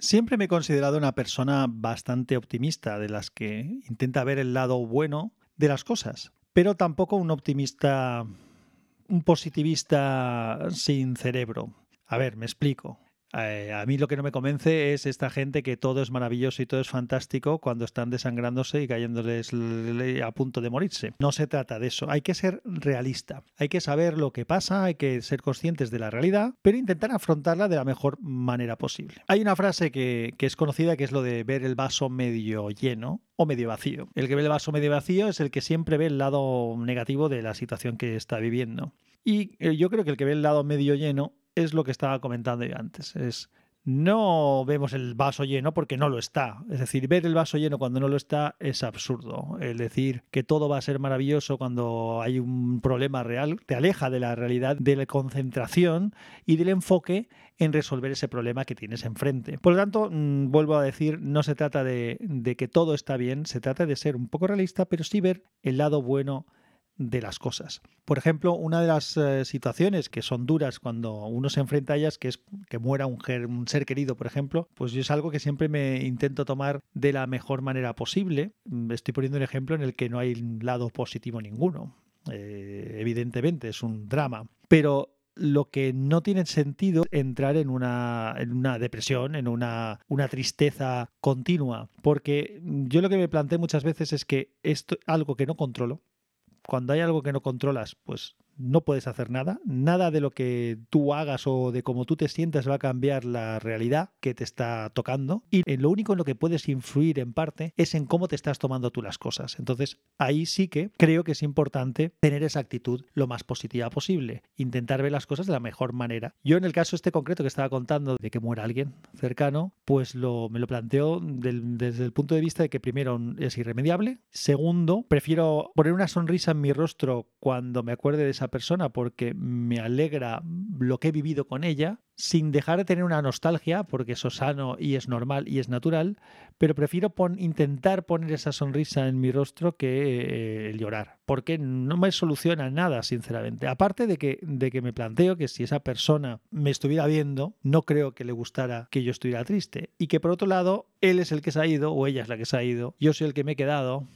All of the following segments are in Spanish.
Siempre me he considerado una persona bastante optimista, de las que intenta ver el lado bueno de las cosas, pero tampoco un optimista, un positivista sin cerebro. A ver, me explico. Eh, a mí lo que no me convence es esta gente que todo es maravilloso y todo es fantástico cuando están desangrándose y cayéndoles a punto de morirse. No se trata de eso. Hay que ser realista. Hay que saber lo que pasa, hay que ser conscientes de la realidad, pero intentar afrontarla de la mejor manera posible. Hay una frase que, que es conocida que es lo de ver el vaso medio lleno o medio vacío. El que ve el vaso medio vacío es el que siempre ve el lado negativo de la situación que está viviendo. Y eh, yo creo que el que ve el lado medio lleno es lo que estaba comentando yo antes. Es no vemos el vaso lleno porque no lo está. Es decir, ver el vaso lleno cuando no lo está es absurdo. El decir que todo va a ser maravilloso cuando hay un problema real te aleja de la realidad, de la concentración y del enfoque en resolver ese problema que tienes enfrente. Por lo tanto, mm, vuelvo a decir, no se trata de, de que todo está bien, se trata de ser un poco realista, pero sí ver el lado bueno de las cosas. Por ejemplo, una de las eh, situaciones que son duras cuando uno se enfrenta a ellas, que es que muera un, ser querido, por ejemplo, pues yo es algo que siempre me intento tomar de la mejor manera posible. Mm, estoy poniendo un ejemplo en el que no hay lado positivo ninguno. Eh, evidentemente es un drama. Pero lo que no tiene sentido entrar en una, depresión, en una, tristeza continua, porque yo lo que me planteo muchas veces es que esto algo que no controlo, cuando hay algo que no controlas, pues no puedes hacer nada. Nada de lo que tú hagas o de cómo tú te sientas va a cambiar la realidad que te está tocando. Y lo único en lo que puedes influir en parte es en cómo te estás tomando tú las cosas. Entonces, ahí sí que creo que es importante tener esa actitud lo más positiva posible. Intentar ver las cosas de la mejor manera. Yo en el caso este concreto que estaba contando de que muera alguien cercano, pues lo, me lo planteo desde el punto de vista de que primero es irremediable. Segundo, prefiero poner una sonrisa en mi rostro cuando me acuerde de esa persona porque me alegra lo que he vivido con ella, sin dejar de tener una nostalgia, porque eso es sano y es normal y es natural, pero prefiero intentar poner esa sonrisa en mi rostro que eh, llorar, porque no me soluciona nada, sinceramente. Aparte de que, de que me planteo que si esa persona me estuviera viendo, no creo que le gustara que yo estuviera triste, y que por otro lado, él es el que se ha ido o ella es la que se ha ido, yo soy el que me he quedado,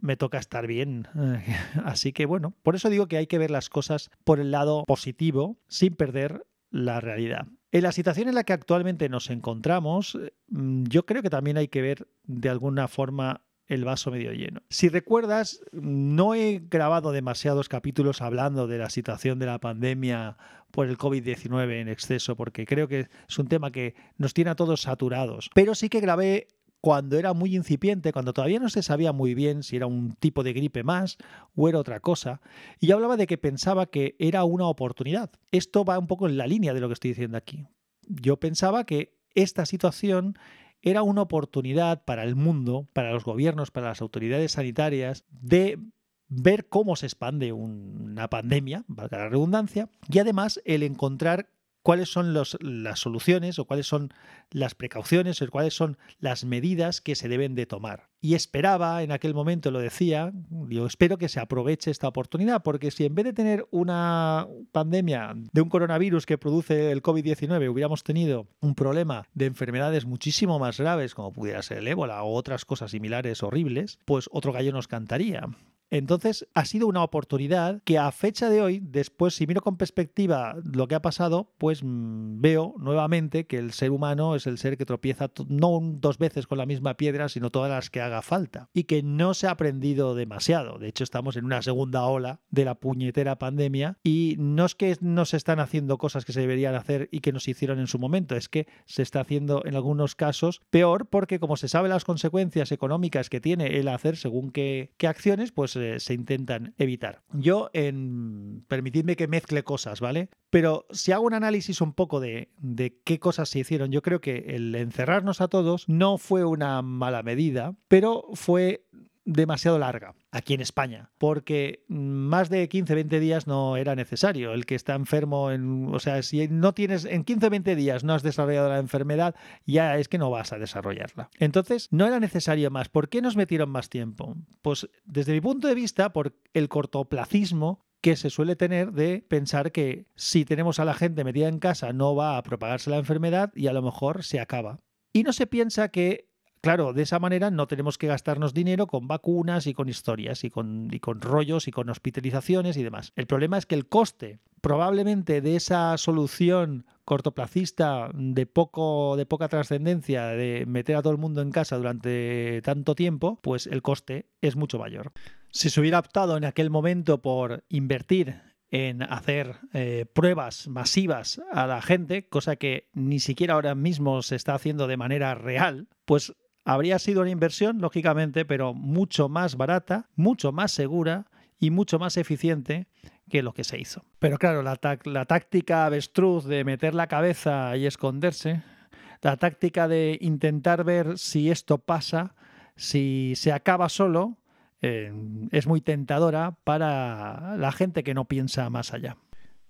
me toca estar bien. Así que bueno, por eso digo que hay que ver las cosas por el lado positivo sin perder la realidad. En la situación en la que actualmente nos encontramos, mm, yo creo que también hay que ver de alguna forma el vaso medio lleno. Si recuerdas, no he grabado demasiados capítulos hablando de la situación de la pandemia por el COVID-19 en exceso, porque creo que es un tema que nos tiene a todos saturados. Pero sí que grabé cuando era muy incipiente, cuando todavía no se sabía muy bien si era un tipo de gripe más o era otra cosa, y hablaba de que pensaba que era una oportunidad. Esto va un poco en la línea de lo que estoy diciendo aquí. Yo pensaba que esta situación era una oportunidad para el mundo, para los gobiernos, para las autoridades sanitarias, de ver cómo se expande una pandemia, valga la redundancia, y además el encontrar cuáles son las soluciones o cuáles son las precauciones o cuáles son las medidas que se deben de tomar. Y esperaba, en aquel momento lo decía, yo espero que se aproveche esta oportunidad, porque si en vez de tener una pandemia de un coronavirus que produce el COVID-19 hubiéramos tenido un problema de enfermedades muchísimo más graves, como pudiera ser el ébola o otras cosas similares horribles, pues otro gallo nos cantaría. Entonces, ha sido una oportunidad que a fecha de hoy, después, si miro con perspectiva lo que ha pasado, pues mm, veo nuevamente que el ser humano es el ser que tropieza no dos veces con la misma piedra, sino todas las que haga falta. Y que no se ha aprendido demasiado. De hecho, estamos en una segunda ola de la puñetera pandemia y no es que no se están haciendo cosas que se deberían hacer y que no se hicieron en su momento, es que se está haciendo en algunos casos peor porque como se sabe las consecuencias económicas que tiene el hacer según qué, qué acciones, pues se, intentan evitar. Yo, en permitidme que mezcle cosas, ¿vale? Pero si hago un análisis un poco de, de qué cosas se hicieron, yo creo que el encerrarnos a todos no fue una mala medida, pero fue demasiado larga aquí en España, porque más de 15, 20 días no era necesario. El que está enfermo, en, o sea, si no tienes en 15, 20 días no has desarrollado la enfermedad, ya es que no vas a desarrollarla. Entonces, no era necesario más. ¿Por qué nos metieron más tiempo? Pues desde mi punto de vista, por el cortoplacismo que se suele tener de pensar que si tenemos a la gente metida en casa no va a propagarse la enfermedad y a lo mejor se acaba Y no se piensa que Claro, de esa manera no tenemos que gastarnos dinero con vacunas y con historias y con, y con, rollos y con hospitalizaciones y demás. El problema es que el coste probablemente de esa solución cortoplacista de poco de poca trascendencia de meter a todo el mundo en casa durante tanto tiempo, pues el coste es mucho mayor. Si se hubiera optado en aquel momento por invertir en hacer eh, pruebas masivas a la gente, cosa que ni siquiera ahora mismo se está haciendo de manera real, pues habría sido una inversión, lógicamente, pero mucho más barata, mucho más segura y mucho más eficiente que lo que se hizo. Pero claro, la, táctica avestruz de meter la cabeza y esconderse, la táctica de intentar ver si esto pasa, si se acaba solo, eh, es muy tentadora para la gente que no piensa más allá.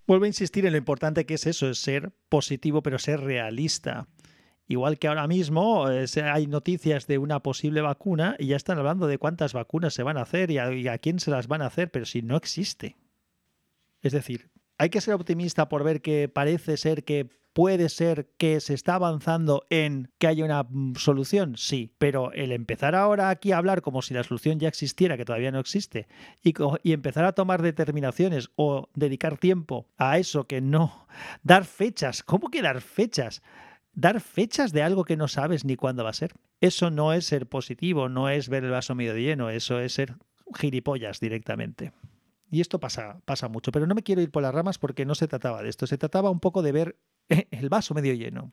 Vuelvo a insistir en lo importante que es eso, es ser positivo pero ser realista. Igual que ahora mismo eh, hay noticias de una posible vacuna y ya están hablando de cuántas vacunas se van a hacer y a quién se las van a hacer, pero si no existe. Es decir, hay que ser optimista por ver que parece ser que puede ser que se está avanzando en que haya una mm, solución, sí, pero el empezar ahora aquí a hablar como si la solución ya existiera, que todavía no existe, y, y empezar a tomar determinaciones o dedicar tiempo a eso que no, dar fechas, ¿cómo que dar fechas? Dar fechas de algo que no sabes ni cuándo va a ser. Eso no es ser positivo, no es ver el vaso medio lleno, eso es ser gilipollas directamente. Y esto pasa, pasa mucho, pero no me quiero ir por las ramas porque no se trataba de esto, se trataba un poco de ver el vaso medio lleno.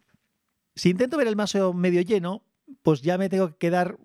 Si intento ver el vaso medio lleno, pues ya me tengo que quedar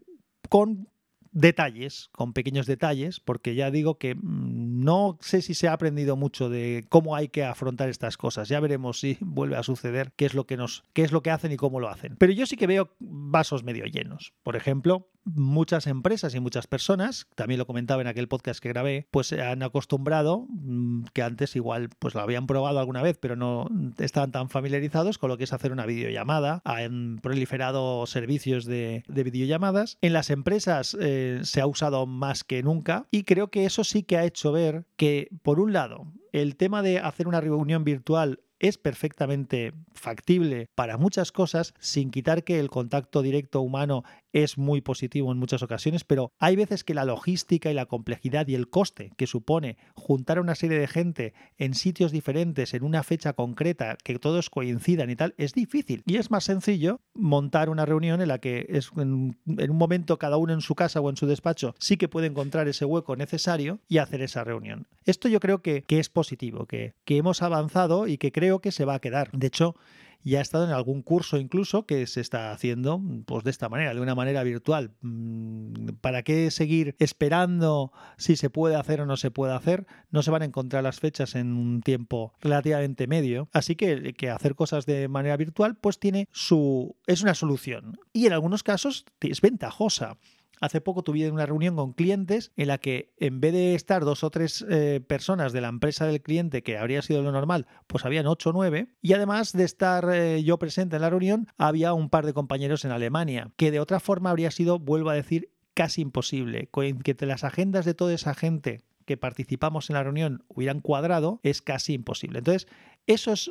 con detalles, con pequeños detalles, porque ya digo que mm, no sé si se ha aprendido mucho de cómo hay que afrontar estas cosas. Ya veremos si vuelve a suceder qué es lo que nos qué es lo que hacen y cómo lo hacen. Pero yo sí que veo vasos medio llenos. Por ejemplo, muchas empresas y muchas personas, también lo comentaba en aquel podcast que grabé, pues se han acostumbrado, mm, que antes igual pues lo habían probado alguna vez, pero no estaban tan familiarizados con lo que es hacer una videollamada. Han proliferado servicios de, videollamadas. En las empresas eh, se ha usado más que nunca y creo que eso sí que ha hecho ver que, por un lado, el tema de hacer una reunión virtual es perfectamente factible para muchas cosas, sin quitar que el contacto directo humano es muy positivo en muchas ocasiones, pero hay veces que la logística y la complejidad y el coste que supone juntar a una serie de gente en sitios diferentes, en una fecha concreta, que todos coincidan y tal, es difícil. Y es más sencillo montar una reunión en la que es en, un momento cada uno en su casa o en su despacho sí que puede encontrar ese hueco necesario y hacer esa reunión. Esto yo creo que, que es positivo, que, que hemos avanzado y que creo que se va a quedar. De hecho, y ha estado en algún curso incluso que se está haciendo pues de esta manera, de una manera virtual. Mm, ¿Para qué seguir esperando si se puede hacer o no se puede hacer? No se van a encontrar las fechas en un tiempo relativamente medio, así que, que hacer cosas de manera virtual pues tiene su es una solución y en algunos casos es ventajosa. Hace poco tuve una reunión con clientes en la que en vez de estar dos o tres eh, personas de la empresa del cliente, que habría sido lo normal, pues habían ocho o nueve. Y además de estar eh, yo presente en la reunión, había un par de compañeros en Alemania, que de otra forma habría sido, vuelvo a decir, casi imposible. Que las agendas de toda esa gente que participamos en la reunión hubieran cuadrado, es casi imposible. Entonces, eso es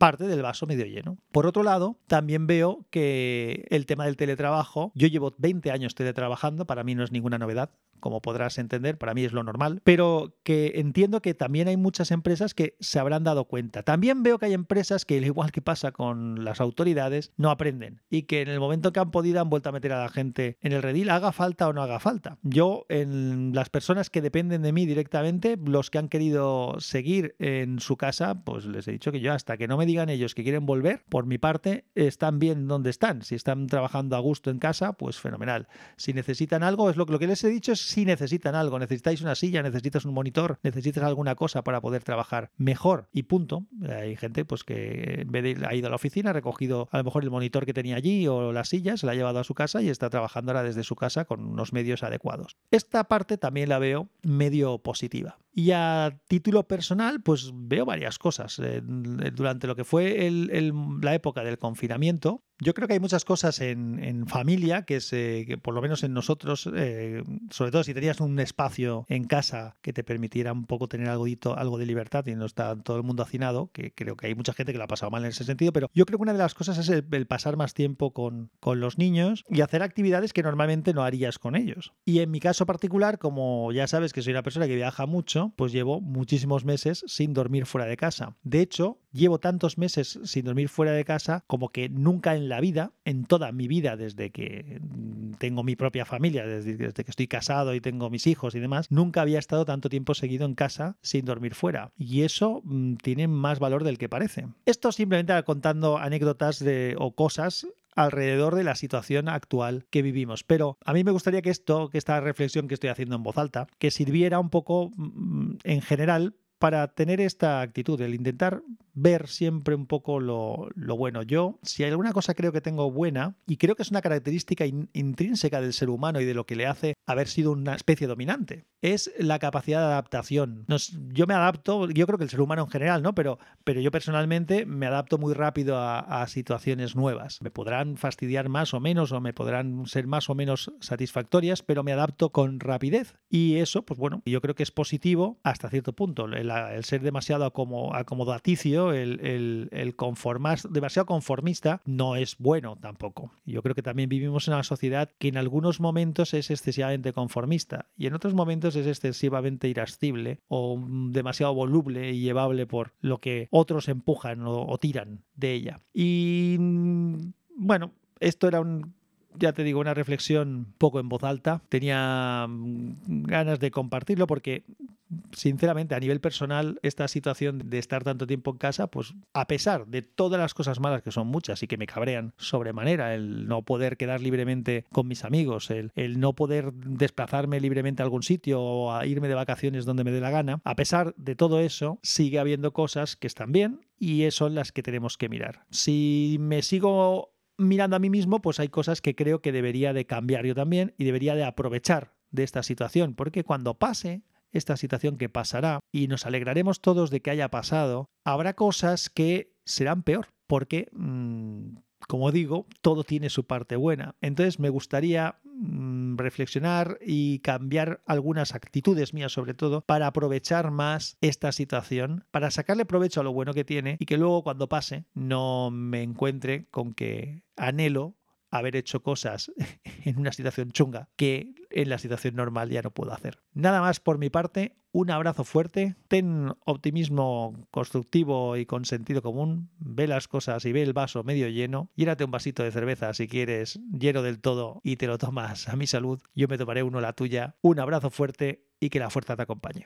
parte del vaso medio lleno. Por otro lado, también veo que el tema del teletrabajo, yo llevo 20 años teletrabajando, para mí no es ninguna novedad, como podrás entender, para mí es lo normal, pero que entiendo que también hay muchas empresas que se habrán dado cuenta. También veo que hay empresas que, al igual que pasa con las autoridades, no aprenden y que en el momento que han podido han vuelto a meter a la gente en el redil, haga falta o no haga falta. Yo, en las personas que dependen de mí directamente, los que han querido seguir en su casa, pues les he dicho que yo hasta que no me digan ellos que quieren volver, por mi parte, están bien donde están. Si están trabajando a gusto en casa, pues fenomenal. Si necesitan algo, es lo, lo que les he dicho es si necesitan algo, necesitáis una silla, necesitas un monitor, necesitas alguna cosa para poder trabajar mejor y punto. Hay gente pues que ha ido a la oficina, ha recogido a lo mejor el monitor que tenía allí o la silla, se la ha llevado a su casa y está trabajando ahora desde su casa con unos medios adecuados. Esta parte también la veo medio positiva. Y a título personal, pues veo varias cosas. Durante lo que fue la época del confinamiento, Yo creo que hay muchas cosas en, familia que, se, por lo menos en nosotros, eh, sobre todo si tenías un espacio en casa que te permitiera un poco tener algo, algo de libertad y no está todo el mundo hacinado, que creo que hay mucha gente que lo ha pasado mal en ese sentido, pero yo creo que una de las cosas es el, pasar más tiempo con, con los niños y hacer actividades que normalmente no harías con ellos. Y en mi caso particular, como ya sabes que soy una persona que viaja mucho, pues llevo muchísimos meses sin dormir fuera de casa. De hecho, llevo tantos meses sin dormir fuera de casa como que nunca en la vida, en toda mi vida, desde que tengo mi propia familia, desde, desde que estoy casado y tengo mis hijos y demás, nunca había estado tanto tiempo seguido en casa sin dormir fuera. Y eso mm, tiene más valor del que parece. Esto simplemente contando anécdotas de, o cosas alrededor de la situación actual que vivimos. Pero a mí me gustaría que esto, que esta reflexión que estoy haciendo en voz alta, que sirviera un poco mm, en general para tener esta actitud, el intentar ver siempre un poco lo, bueno. Yo, si hay alguna cosa creo que tengo buena, y creo que es una característica intrínseca del ser humano y de lo que le hace haber sido una especie dominante, es la capacidad de adaptación. yo me adapto, yo creo que el ser humano en general, ¿no? Pero, pero yo personalmente me adapto muy rápido a, situaciones nuevas. Me podrán fastidiar más o menos, o me podrán ser más o menos satisfactorias, pero me adapto con rapidez. Y eso, pues bueno, yo creo que es positivo hasta cierto punto. Ser demasiado acomodaticio, el, el, demasiado conformista, no es bueno tampoco. Yo creo que también vivimos en una sociedad que en algunos momentos es excesivamente conformista y en otros momentos es excesivamente irascible o demasiado voluble y llevable por lo que otros empujan o, tiran de ella. Y mm, bueno, esto era un ya te digo, una reflexión poco en voz alta. Tenía mm, ganas de compartirlo porque sinceramente, a nivel personal, esta situación de estar tanto tiempo en casa, pues a pesar de todas las cosas malas que son muchas y que me cabrean sobremanera, el no poder quedar libremente con mis amigos, el, no poder desplazarme libremente a algún sitio o a irme de vacaciones donde me dé la gana, a pesar de todo eso, sigue habiendo cosas que están bien y son las que tenemos que mirar. Si me sigo mirando a mí mismo, pues hay cosas que creo que debería de cambiar yo también y debería de aprovechar de esta situación, porque cuando pase, esta situación que pasará y nos alegraremos todos de que haya pasado, habrá cosas que serán peor, porque, mm, como digo, todo tiene su parte buena. Entonces me gustaría mm, reflexionar y cambiar algunas actitudes mías sobre todo para aprovechar más esta situación, para sacarle provecho a lo bueno que tiene y que luego cuando pase no me encuentre con que anhelo haber hecho cosas en una situación chunga que en la situación normal ya no puedo hacer. Nada más por mi parte, un abrazo fuerte, ten optimismo constructivo y con sentido común, ve las cosas y ve el vaso medio lleno, llénate un vasito de cerveza si quieres, lleno del todo y te lo tomas a mi salud, yo me tomaré uno la tuya, un abrazo fuerte y que la fuerza te acompañe.